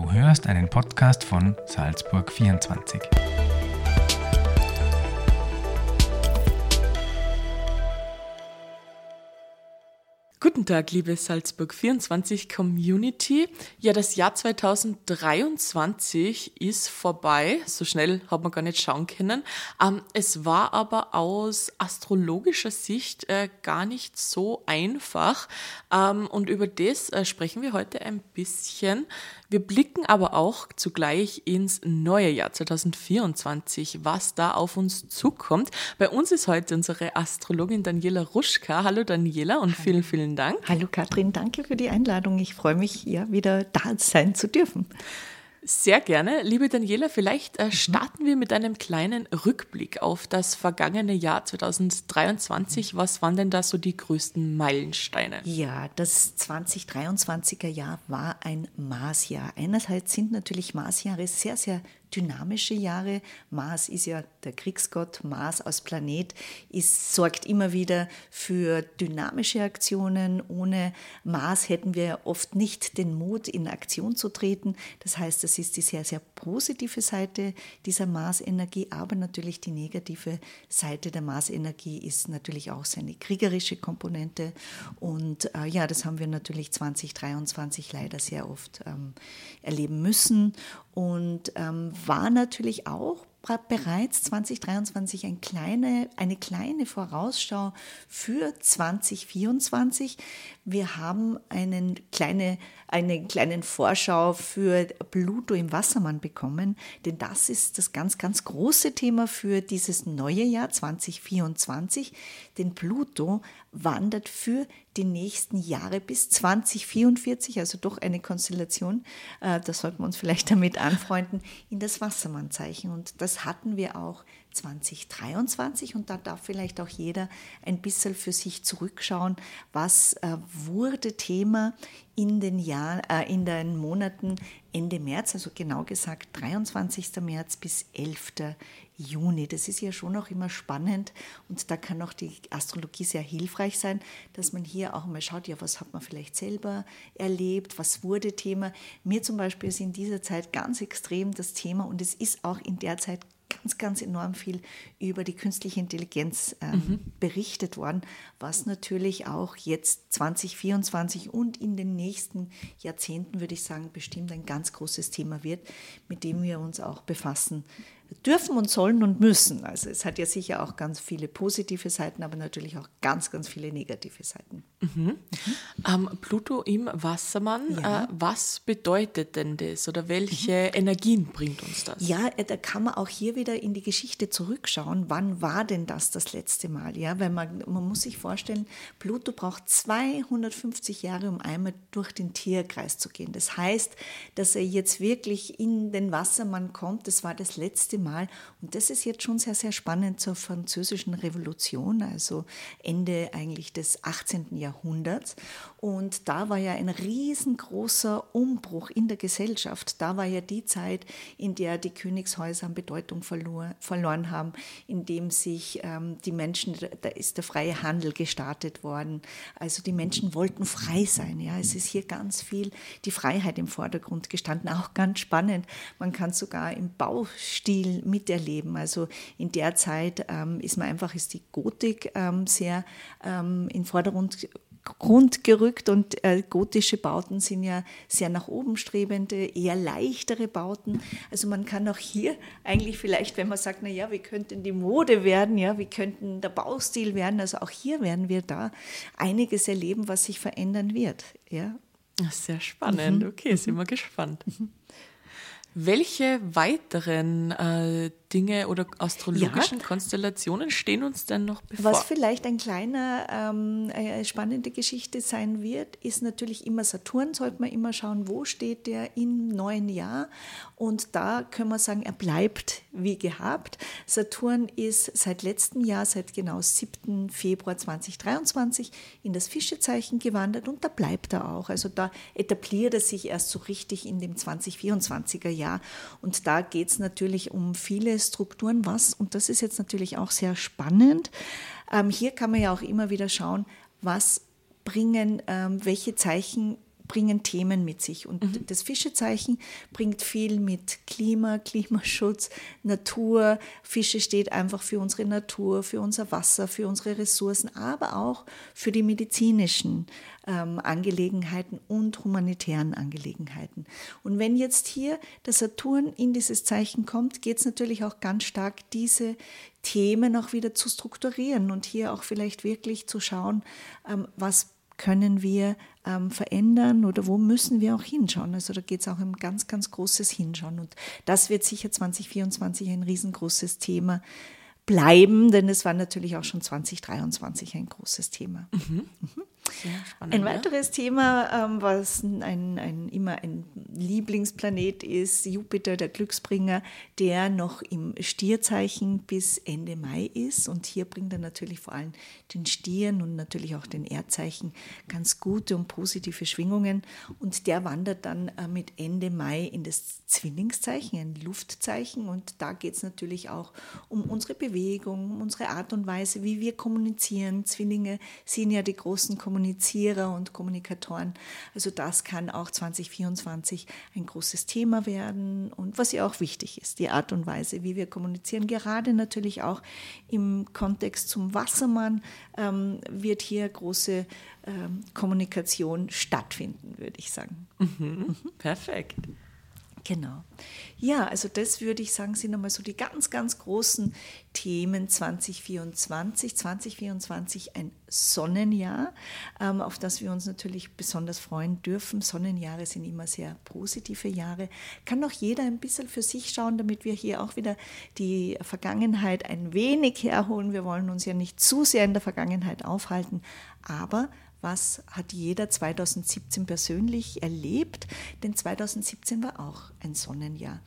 Du hörst einen Podcast von Salzburg 24. Guten Tag, liebe Salzburg 24 Community. Ja, das Jahr 2023 ist vorbei. So schnell hat man gar nicht schauen können. Ähm, es war aber aus astrologischer Sicht äh, gar nicht so einfach. Ähm, und über das äh, sprechen wir heute ein bisschen. Wir blicken aber auch zugleich ins neue Jahr 2024, was da auf uns zukommt. Bei uns ist heute unsere Astrologin Daniela Ruschka. Hallo Daniela und vielen, vielen Dank. Hallo Katrin, danke für die Einladung. Ich freue mich, ja, wieder da sein zu dürfen. Sehr gerne. Liebe Daniela, vielleicht äh, starten wir mit einem kleinen Rückblick auf das vergangene Jahr 2023. Was waren denn da so die größten Meilensteine? Ja, das 2023er Jahr war ein Marsjahr. Einerseits sind natürlich Marsjahre sehr, sehr dynamische Jahre. Mars ist ja der Kriegsgott, Mars als Planet ist, sorgt immer wieder für dynamische Aktionen. Ohne Mars hätten wir oft nicht den Mut, in Aktion zu treten. Das heißt, das ist die sehr, sehr positive Seite dieser Mars-Energie, aber natürlich die negative Seite der Mars-Energie ist natürlich auch seine kriegerische Komponente. Und äh, ja, das haben wir natürlich 2023 leider sehr oft ähm, erleben müssen und ähm, war natürlich auch bereits 2023 ein kleine, eine kleine Vorausschau für 2024. Wir haben einen kleine, eine kleine Vorschau für Pluto im Wassermann bekommen, denn das ist das ganz, ganz große Thema für dieses neue Jahr 2024. Denn Pluto wandert für die nächsten Jahre bis 2044, also doch eine Konstellation, äh, da sollten wir uns vielleicht damit anfreunden, in das Wassermannzeichen. Und das hatten wir auch 2023 und da darf vielleicht auch jeder ein bisschen für sich zurückschauen, was äh, wurde Thema in den Jahren, äh, in den Monaten Ende März, also genau gesagt 23. März bis 11. Juni. Das ist ja schon auch immer spannend und da kann auch die Astrologie sehr hilfreich sein, dass man hier auch mal schaut, ja, was hat man vielleicht selber erlebt, was wurde Thema. Mir zum Beispiel ist in dieser Zeit ganz extrem das Thema und es ist auch in der Zeit ganz, ganz enorm viel über die künstliche Intelligenz ähm, mhm. berichtet worden, was natürlich auch jetzt 2024 und in den nächsten Jahrzehnten, würde ich sagen, bestimmt ein ganz großes Thema wird, mit dem wir uns auch befassen dürfen und sollen und müssen. Also es hat ja sicher auch ganz viele positive Seiten, aber natürlich auch ganz, ganz viele negative Seiten. Mhm. Mhm. Ähm, Pluto im Wassermann, ja. äh, was bedeutet denn das oder welche mhm. Energien bringt uns das? Ja, äh, da kann man auch hier wieder in die Geschichte zurückschauen. Wann war denn das das letzte Mal? Ja, weil man, man muss sich vorstellen, Pluto braucht 250 Jahre, um einmal durch den Tierkreis zu gehen. Das heißt, dass er jetzt wirklich in den Wassermann kommt. Das war das letzte Mal. Und das ist jetzt schon sehr, sehr spannend zur französischen Revolution, also Ende eigentlich des 18. Jahrhunderts. Und da war ja ein riesengroßer Umbruch in der Gesellschaft. Da war ja die Zeit, in der die Königshäuser an Bedeutung verlor, verloren haben, in dem sich ähm, die Menschen, da ist der freie Handel gestartet worden. Also die Menschen wollten frei sein. Ja, es ist hier ganz viel die Freiheit im Vordergrund gestanden. Auch ganz spannend. Man kann sogar im Baustil viel miterleben. Also in der Zeit ähm, ist man einfach, ist die Gotik ähm, sehr ähm, in Vordergrund Grund gerückt und äh, gotische Bauten sind ja sehr nach oben strebende, eher leichtere Bauten. Also man kann auch hier eigentlich vielleicht, wenn man sagt, na ja, wie könnten die Mode werden, ja, wie könnten der Baustil werden, also auch hier werden wir da einiges erleben, was sich verändern wird, ja. Sehr spannend. Mhm. Okay, sind wir gespannt. Welche weiteren äh, Dinge oder astrologischen ja. Konstellationen stehen uns denn noch bevor? Was vielleicht ein kleiner ähm, eine spannende Geschichte sein wird, ist natürlich immer Saturn. Sollte man immer schauen, wo steht der im neuen Jahr. Und da können wir sagen, er bleibt wie gehabt. Saturn ist seit letztem Jahr, seit genau 7. Februar 2023 in das Fischezeichen gewandert und da bleibt er auch. Also da etabliert er sich erst so richtig in dem 2024er Jahr. Und da geht es natürlich um viele Strukturen, was, und das ist jetzt natürlich auch sehr spannend, ähm, hier kann man ja auch immer wieder schauen, was bringen, ähm, welche Zeichen bringen Themen mit sich. Und mhm. das Fischezeichen bringt viel mit Klima, Klimaschutz, Natur. Fische steht einfach für unsere Natur, für unser Wasser, für unsere Ressourcen, aber auch für die medizinischen ähm, Angelegenheiten und humanitären Angelegenheiten. Und wenn jetzt hier der Saturn in dieses Zeichen kommt, geht es natürlich auch ganz stark, diese Themen auch wieder zu strukturieren und hier auch vielleicht wirklich zu schauen, ähm, was können wir ähm, verändern oder wo müssen wir auch hinschauen. Also da geht es auch um ganz, ganz großes Hinschauen. Und das wird sicher 2024 ein riesengroßes Thema bleiben, denn es war natürlich auch schon 2023 ein großes Thema. Mhm. Mhm. Spannend, ein weiteres ja. Thema, ähm, was ein, ein, immer ein Lieblingsplanet ist, Jupiter, der Glücksbringer, der noch im Stierzeichen bis Ende Mai ist. Und hier bringt er natürlich vor allem den Stieren und natürlich auch den Erdzeichen ganz gute und positive Schwingungen. Und der wandert dann äh, mit Ende Mai in das Zwillingszeichen, ein Luftzeichen. Und da geht es natürlich auch um unsere Bewegung, um unsere Art und Weise, wie wir kommunizieren. Zwillinge sind ja die großen Kommunikatoren Kommunizierer und Kommunikatoren. Also das kann auch 2024 ein großes Thema werden und was ja auch wichtig ist, die Art und Weise, wie wir kommunizieren. Gerade natürlich auch im Kontext zum Wassermann ähm, wird hier große ähm, Kommunikation stattfinden, würde ich sagen. Mhm. Perfekt. Genau. Ja, also das würde ich sagen, sind nochmal so die ganz, ganz großen Themen 2024. 2024 ein Sonnenjahr, ähm, auf das wir uns natürlich besonders freuen dürfen. Sonnenjahre sind immer sehr positive Jahre. Kann auch jeder ein bisschen für sich schauen, damit wir hier auch wieder die Vergangenheit ein wenig herholen. Wir wollen uns ja nicht zu sehr in der Vergangenheit aufhalten, aber was hat jeder 2017 persönlich erlebt, denn 2017 war auch ein Sonnenjahr.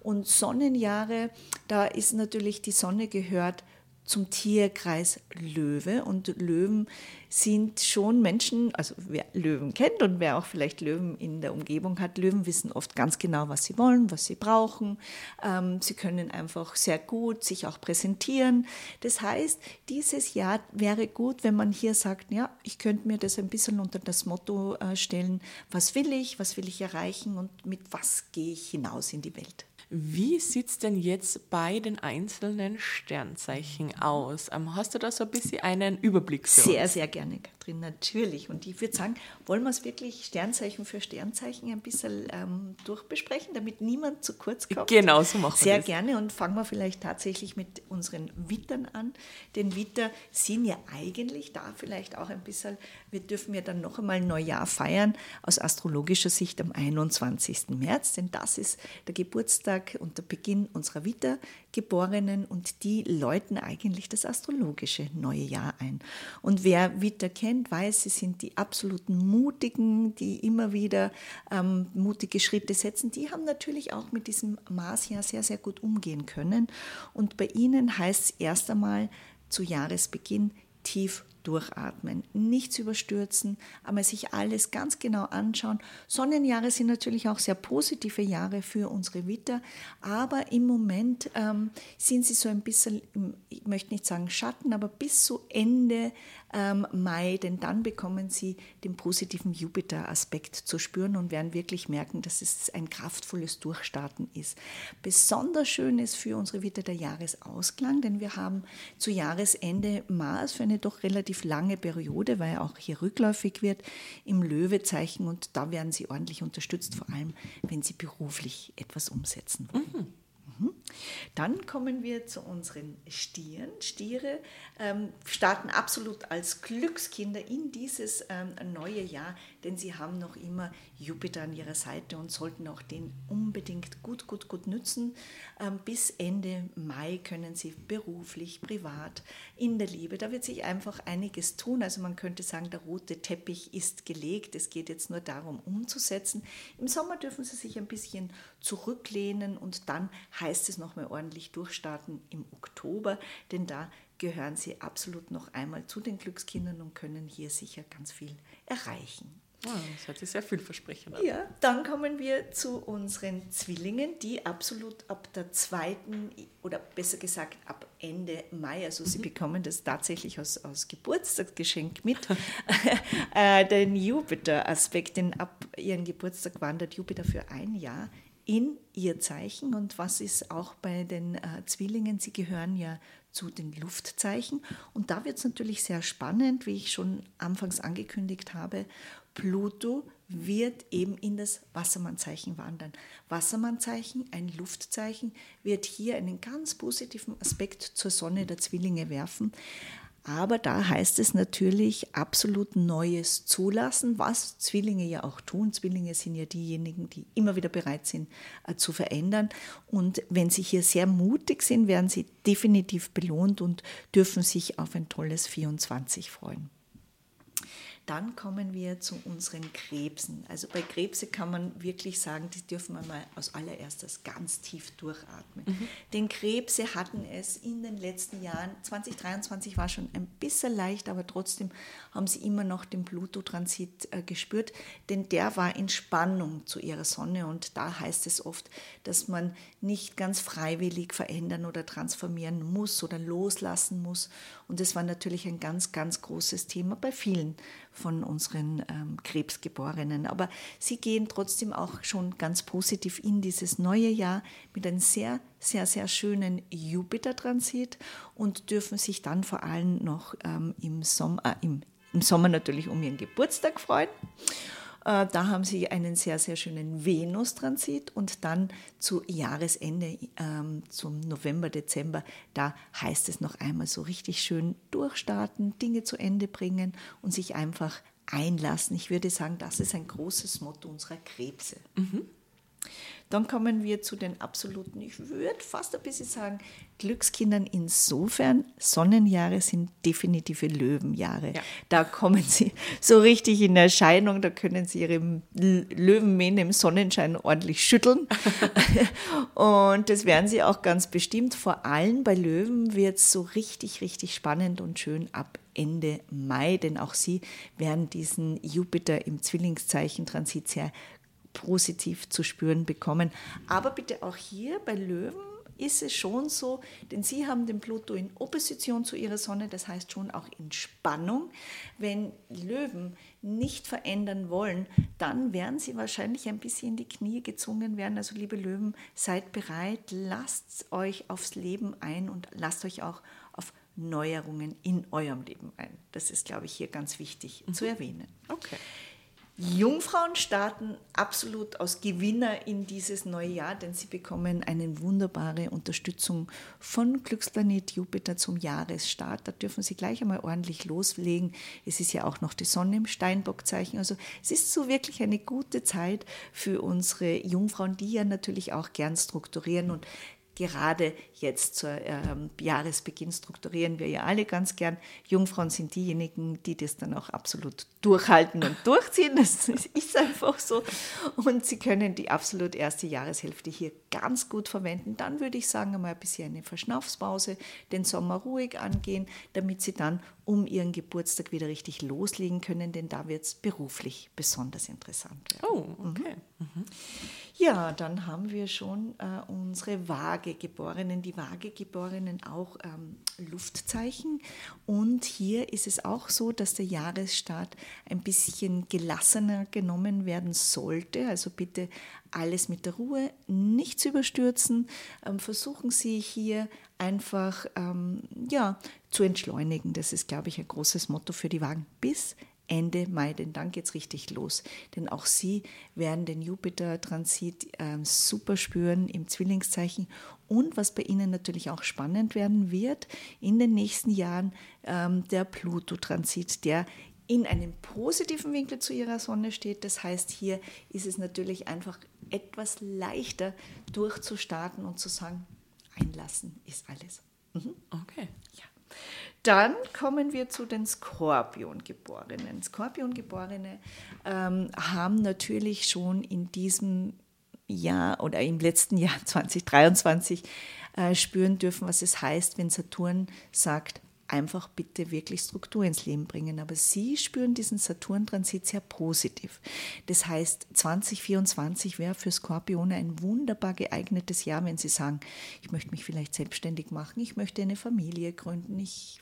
Und Sonnenjahre, da ist natürlich die Sonne gehört zum Tierkreis Löwe und Löwen sind schon Menschen, also wer Löwen kennt und wer auch vielleicht Löwen in der Umgebung hat, Löwen wissen oft ganz genau, was sie wollen, was sie brauchen. Ähm, sie können einfach sehr gut sich auch präsentieren. Das heißt, dieses Jahr wäre gut, wenn man hier sagt, ja, ich könnte mir das ein bisschen unter das Motto äh, stellen, was will ich, was will ich erreichen und mit was gehe ich hinaus in die Welt. Wie sieht es denn jetzt bei den einzelnen Sternzeichen aus? Ähm, hast du da so ein bisschen einen Überblick? Für sehr, uns? sehr gerne, Katrin, natürlich. Und ich würde sagen, wollen wir es wirklich Sternzeichen für Sternzeichen ein bisschen ähm, durchbesprechen, damit niemand zu kurz kommt? Genau, so machen wir Sehr gerne und fangen wir vielleicht tatsächlich mit unseren Wittern an. Denn Witter sind ja eigentlich da vielleicht auch ein bisschen, wir dürfen ja dann noch einmal Neujahr feiern, aus astrologischer Sicht am 21. März, denn das ist der Geburtstag Geburtstag und der Beginn unserer Wiedergeborenen und die läuten eigentlich das astrologische neue Jahr ein. Und wer Witter kennt, weiß, sie sind die absoluten Mutigen, die immer wieder ähm, mutige Schritte setzen. Die haben natürlich auch mit diesem Marsjahr sehr, sehr gut umgehen können. Und bei ihnen heißt es erst einmal zu Jahresbeginn tief durchatmen, nichts überstürzen, aber sich alles ganz genau anschauen. Sonnenjahre sind natürlich auch sehr positive Jahre für unsere Witter, aber im Moment ähm, sind sie so ein bisschen, ich möchte nicht sagen Schatten, aber bis zu Ende ähm, Mai, denn dann bekommen sie den positiven Jupiter-Aspekt zu spüren und werden wirklich merken, dass es ein kraftvolles Durchstarten ist. Besonders schön ist für unsere Witter der Jahresausklang, denn wir haben zu Jahresende Mars für eine doch relativ lange Periode, weil er auch hier rückläufig wird, im Löwezeichen und da werden sie ordentlich unterstützt, vor allem wenn sie beruflich etwas umsetzen wollen. Mhm. Mhm. Dann kommen wir zu unseren Stieren. Stiere ähm, starten absolut als Glückskinder in dieses ähm, neue Jahr, denn sie haben noch immer Jupiter an ihrer Seite und sollten auch den unbedingt gut, gut, gut nützen. Ähm, bis Ende Mai können sie beruflich, privat, in der Liebe, da wird sich einfach einiges tun. Also man könnte sagen, der rote Teppich ist gelegt. Es geht jetzt nur darum, umzusetzen. Im Sommer dürfen sie sich ein bisschen zurücklehnen und dann heißt es nochmal ordentlich durchstarten im Oktober, denn da gehören sie absolut noch einmal zu den Glückskindern und können hier sicher ganz viel erreichen. Oh, das hört sich sehr vielversprechend an. Ja, dann kommen wir zu unseren Zwillingen, die absolut ab der zweiten oder besser gesagt ab Ende Mai, also sie mhm. bekommen das tatsächlich als, als Geburtstagsgeschenk mit, äh, den Jupiter-Aspekt, denn ab ihrem Geburtstag wandert Jupiter für ein Jahr in ihr Zeichen. Und was ist auch bei den äh, Zwillingen? Sie gehören ja zu den Luftzeichen. Und da wird es natürlich sehr spannend, wie ich schon anfangs angekündigt habe. Pluto wird eben in das Wassermannzeichen wandern. Wassermannzeichen, ein Luftzeichen, wird hier einen ganz positiven Aspekt zur Sonne der Zwillinge werfen. Aber da heißt es natürlich absolut Neues zulassen, was Zwillinge ja auch tun. Zwillinge sind ja diejenigen, die immer wieder bereit sind äh, zu verändern. Und wenn sie hier sehr mutig sind, werden sie definitiv belohnt und dürfen sich auf ein tolles 24 freuen. Dann kommen wir zu unseren Krebsen. Also bei Krebse kann man wirklich sagen, die dürfen wir mal als allererstes ganz tief durchatmen. Mhm. Denn Krebse hatten es in den letzten Jahren, 2023 war schon ein bisschen leicht, aber trotzdem haben sie immer noch den Pluto-Transit äh, gespürt, denn der war in Spannung zu ihrer Sonne und da heißt es oft, dass man nicht ganz freiwillig verändern oder transformieren muss oder loslassen muss. Und das war natürlich ein ganz, ganz großes Thema bei vielen von unseren ähm, Krebsgeborenen. Aber sie gehen trotzdem auch schon ganz positiv in dieses neue Jahr mit einem sehr, sehr, sehr schönen Jupiter-Transit und dürfen sich dann vor allem noch ähm, im, Sommer, äh, im, im Sommer natürlich um ihren Geburtstag freuen. Äh, da haben sie einen sehr, sehr schönen Venus-Transit und dann zu Jahresende, ähm, zum November, Dezember, da heißt es noch einmal so richtig schön durchstarten, Dinge zu Ende bringen und sich einfach einlassen. Ich würde sagen, das ist ein großes Motto unserer Krebse. Mhm. Dann kommen wir zu den absoluten, ich würde fast ein bisschen sagen, Glückskindern insofern. Sonnenjahre sind definitive Löwenjahre. Ja. Da kommen sie so richtig in Erscheinung, da können sie ihre Löwenmähne im Sonnenschein ordentlich schütteln. und das werden sie auch ganz bestimmt. Vor allem bei Löwen wird es so richtig, richtig spannend und schön ab Ende Mai, denn auch sie werden diesen Jupiter im Zwillingszeichen Transit sehr positiv zu spüren bekommen. Aber bitte auch hier bei Löwen ist es schon so, denn Sie haben den Pluto in Opposition zu Ihrer Sonne, das heißt schon auch in Spannung. Wenn Löwen nicht verändern wollen, dann werden Sie wahrscheinlich ein bisschen in die Knie gezwungen werden. Also liebe Löwen, seid bereit, lasst euch aufs Leben ein und lasst euch auch auf Neuerungen in eurem Leben ein. Das ist, glaube ich, hier ganz wichtig mhm. zu erwähnen. Okay. Jungfrauen starten absolut als Gewinner in dieses neue Jahr, denn sie bekommen eine wunderbare Unterstützung von Glücksplanet Jupiter zum Jahresstart. Da dürfen sie gleich einmal ordentlich loslegen. Es ist ja auch noch die Sonne im Steinbockzeichen. Also es ist so wirklich eine gute Zeit für unsere Jungfrauen, die ja natürlich auch gern strukturieren und gerade jetzt zur ähm, Jahresbeginn strukturieren wir ja alle ganz gern. Jungfrauen sind diejenigen, die das dann auch absolut durchhalten und durchziehen. Das ist einfach so. Und sie können die absolut erste Jahreshälfte hier ganz gut verwenden. Dann würde ich sagen, einmal ein bisschen eine Verschnaufspause, den Sommer ruhig angehen, damit sie dann um ihren Geburtstag wieder richtig loslegen können, denn da wird es beruflich besonders interessant werden. Oh, okay. Mhm. Mhm. Ja, dann haben wir schon äh, unsere Waagegeborenen, die Waagegeborenen auch ähm, Luftzeichen. Und hier ist es auch so, dass der Jahresstart ein bisschen gelassener genommen werden sollte. Also bitte alles mit der Ruhe, nicht zu überstürzen. Ähm, versuchen Sie hier einfach ähm, ja, zu entschleunigen. Das ist, glaube ich, ein großes Motto für die Wagen. Bis Ende Mai, denn dann geht es richtig los. Denn auch Sie werden den Jupiter-Transit äh, super spüren im Zwillingszeichen. Und was bei Ihnen natürlich auch spannend werden wird, in den nächsten Jahren ähm, der Pluto-Transit, der in einem positiven Winkel zu Ihrer Sonne steht. Das heißt, hier ist es natürlich einfach etwas leichter durchzustarten und zu sagen, einlassen ist alles. Mhm. Okay. Ja. Dann kommen wir zu den Skorpiongeborenen. Skorpiongeborene ähm, haben natürlich schon in diesem Jahr oder im letzten Jahr 2023 äh, spüren dürfen, was es heißt, wenn Saturn sagt, einfach bitte wirklich Struktur ins Leben bringen. Aber Sie spüren diesen Saturn-Transit sehr positiv. Das heißt, 2024 wäre für Skorpione ein wunderbar geeignetes Jahr, wenn Sie sagen, ich möchte mich vielleicht selbstständig machen, ich möchte eine Familie gründen, ich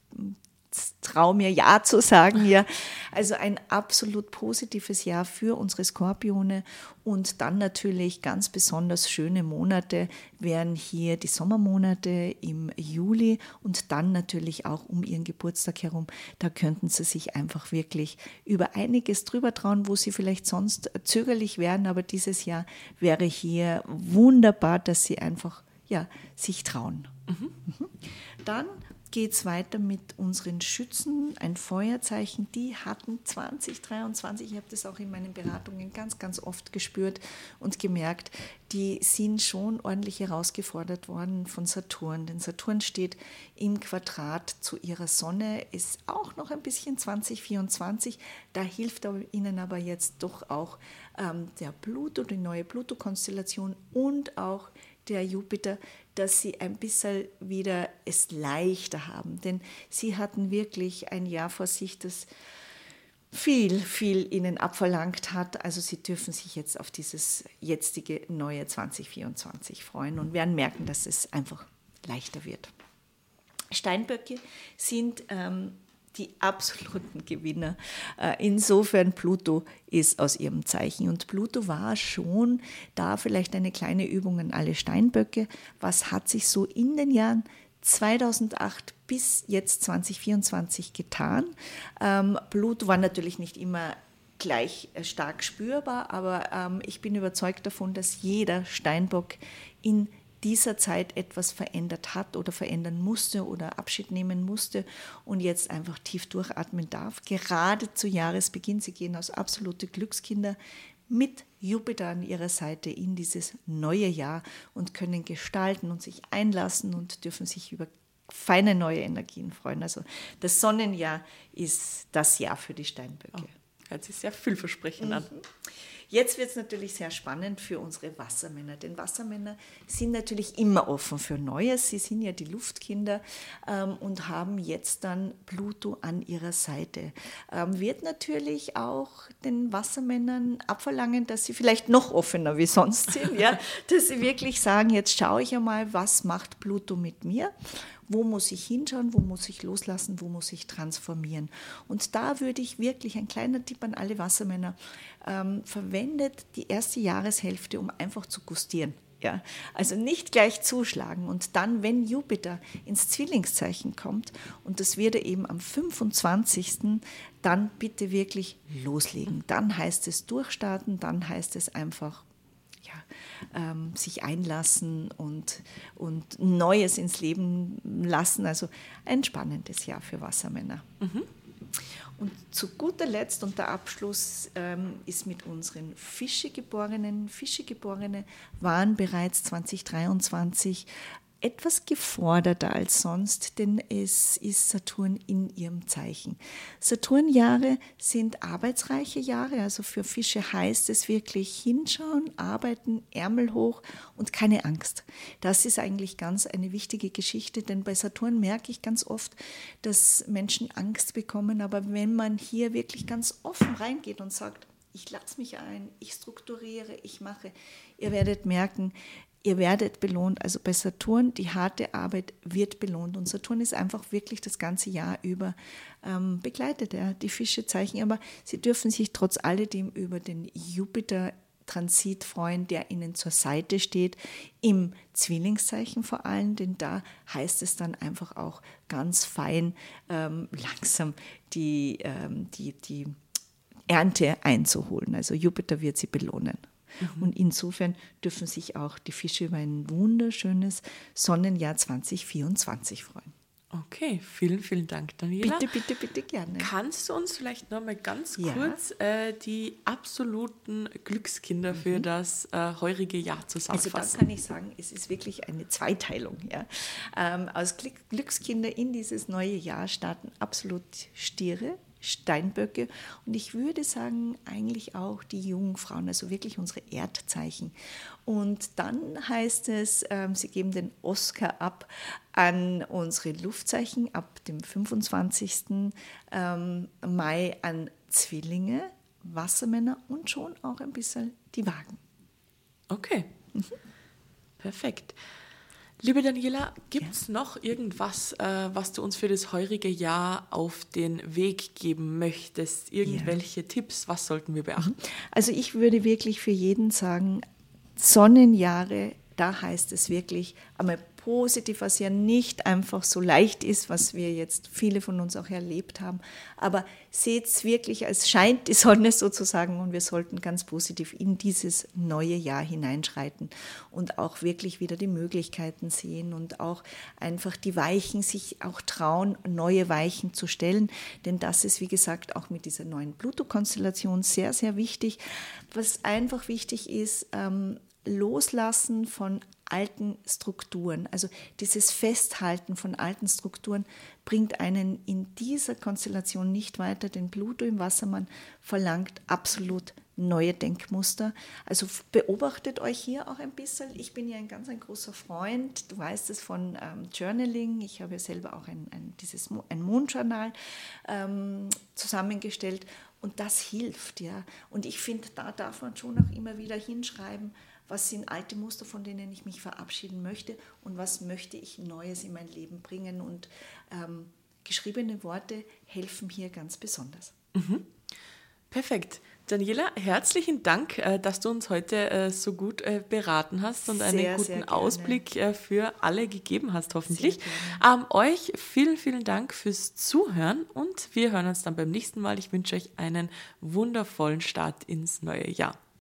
traue mir Ja zu sagen. Ja. Also ein absolut positives Jahr für unsere Skorpione und dann natürlich ganz besonders schöne Monate wären hier die Sommermonate im Juli und dann natürlich auch um ihren Geburtstag herum. Da könnten sie sich einfach wirklich über einiges drüber trauen, wo sie vielleicht sonst zögerlich wären, aber dieses Jahr wäre hier wunderbar, dass sie einfach ja, sich trauen. Mhm. mhm. Dann geht es weiter mit unseren Schützen, ein Feuerzeichen. Die hatten 2023, ich habe das auch in meinen Beratungen ganz, ganz oft gespürt und gemerkt, die sind schon ordentlich herausgefordert worden von Saturn. Denn Saturn steht im Quadrat zu ihrer Sonne, ist auch noch ein bisschen 2024. Da hilft ihnen aber jetzt doch auch ähm, der Pluto, die neue Pluto-Konstellation und auch der Jupiter, dass sie ein bisschen wieder es leichter haben. Denn sie hatten wirklich ein Jahr vor sich, das viel, viel ihnen abverlangt hat. Also sie dürfen sich jetzt auf dieses jetzige neue 2024 freuen und werden merken, dass es einfach leichter wird. Steinböcke sind ähm, die absoluten Gewinner. Äh, insofern Pluto ist aus ihrem Zeichen. Und Pluto war schon da vielleicht eine kleine Übung an alle Steinböcke. Was hat sich so in den Jahren 2008 bis jetzt 2024 getan? Ähm, Pluto war natürlich nicht immer gleich äh, stark spürbar, aber ähm, ich bin überzeugt davon, dass jeder Steinbock in dieser Zeit etwas verändert hat oder verändern musste oder Abschied nehmen musste und jetzt einfach tief durchatmen darf. Gerade zu Jahresbeginn, sie gehen als absolute Glückskinder mit Jupiter an ihrer Seite in dieses neue Jahr und können gestalten und sich einlassen und dürfen sich über feine neue Energien freuen. Also das Sonnenjahr ist das Jahr für die Steinböcke. Hört sich sehr vielversprechend mhm. an. Jetzt wird es natürlich sehr spannend für unsere Wassermänner, denn Wassermänner sind natürlich immer offen für Neues. Sie sind ja die Luftkinder ähm, und haben jetzt dann Pluto an ihrer Seite. Ähm, wird natürlich auch den Wassermännern abverlangen, dass sie vielleicht noch offener wie sonst sind, ja? dass sie wirklich sagen, jetzt schaue ich einmal, was macht Pluto mit mir wo muss ich hinschauen, wo muss ich loslassen, wo muss ich transformieren. Und da würde ich wirklich, ein kleiner Tipp an alle Wassermänner, ähm, verwendet die erste Jahreshälfte, um einfach zu gustieren. Ja, also nicht gleich zuschlagen und dann, wenn Jupiter ins Zwillingszeichen kommt, und das wird er eben am 25., dann bitte wirklich loslegen. Dann heißt es durchstarten, dann heißt es einfach ähm, sich einlassen und, und Neues ins Leben lassen. Also ein spannendes Jahr für Wassermänner. Mhm. Und zu guter Letzt und der Abschluss ähm, ist mit unseren Fischegeborenen. Fischegeborene waren bereits 2023 etwas geforderter als sonst, denn es ist Saturn in ihrem Zeichen. Saturnjahre sind arbeitsreiche Jahre, also für Fische heißt es wirklich hinschauen, arbeiten, Ärmel hoch und keine Angst. Das ist eigentlich ganz eine wichtige Geschichte, denn bei Saturn merke ich ganz oft, dass Menschen Angst bekommen, aber wenn man hier wirklich ganz offen reingeht und sagt, ich lasse mich ein, ich strukturiere, ich mache, ihr werdet merken, ihr werdet belohnt. Also bei Saturn, die harte Arbeit wird belohnt. Und Saturn ist einfach wirklich das ganze Jahr über ähm, begleitet. Ja. Die Fische zeichnen, aber sie dürfen sich trotz alledem über den Jupiter Transit freuen, der ihnen zur Seite steht, im Zwillingszeichen vor allem, denn da heißt es dann einfach auch ganz fein, ähm, langsam die, ähm, die, die Ernte einzuholen. Also Jupiter wird sie belohnen. Mhm. Und insofern dürfen sich auch die Fische über ein wunderschönes Sonnenjahr 2024 freuen. Okay, vielen, vielen Dank, Daniela. Bitte, bitte, bitte gerne. Kannst du uns vielleicht noch mal ganz ja. kurz äh, die absoluten Glückskinder mhm. für das äh, heurige Jahr zusammenfassen? Also da kann ich sagen, es ist wirklich eine Zweiteilung. Ja. Ähm, aus Glückskinder in dieses neue Jahr starten absolut Stiere, Steinböcke und ich würde sagen eigentlich auch die Jungfrauen, also wirklich unsere Erdzeichen. Und dann heißt es, ähm, sie geben den Oscar ab an unsere Luftzeichen ab dem 25. Ähm, Mai an Zwillinge, Wassermänner und schon auch ein bisschen die Wagen. Okay. Mhm. Perfekt. Liebe Daniela, gibt es ja. noch irgendwas, äh, was du uns für das heurige Jahr auf den Weg geben möchtest? Irgendwelche ja. Tipps? Was sollten wir beachten? Mhm. Also ich würde wirklich für jeden sagen, Sonnenjahre, da heißt es wirklich einmal positiv, was ja nicht einfach so leicht ist, was wir jetzt viele von uns auch erlebt haben. Aber seht es wirklich, als scheint die Sonne sozusagen und wir sollten ganz positiv in dieses neue Jahr hineinschreiten und auch wirklich wieder die Möglichkeiten sehen und auch einfach die Weichen sich auch trauen, neue Weichen zu stellen. Denn das ist, wie gesagt, auch mit dieser neuen Pluto-Konstellation sehr, sehr wichtig. Was einfach wichtig ist, ähm, Loslassen von alten Strukturen. Also dieses Festhalten von alten Strukturen bringt einen in dieser Konstellation nicht weiter, denn Pluto im Wassermann verlangt absolut neue Denkmuster. Also beobachtet euch hier auch ein bisschen. Ich bin ja ein ganz ein großer Freund, du weißt es von ähm, Journaling. Ich habe ja selber auch ein, ein, dieses, ein Mondjournal ähm, zusammengestellt und das hilft, ja. Und ich finde, da darf man schon auch immer wieder hinschreiben, was sind alte Muster, von denen ich mich verabschieden möchte und was möchte ich Neues in mein Leben bringen. Und ähm, geschriebene Worte helfen hier ganz besonders. Mhm. Perfekt. Daniela, herzlichen Dank, äh, dass du uns heute äh, so gut äh, beraten hast und sehr, einen guten Ausblick für alle gegeben hast, hoffentlich. Ähm, euch vielen, vielen Dank fürs Zuhören und wir hören uns dann beim nächsten Mal. Ich wünsche euch einen wundervollen Start ins neue Jahr.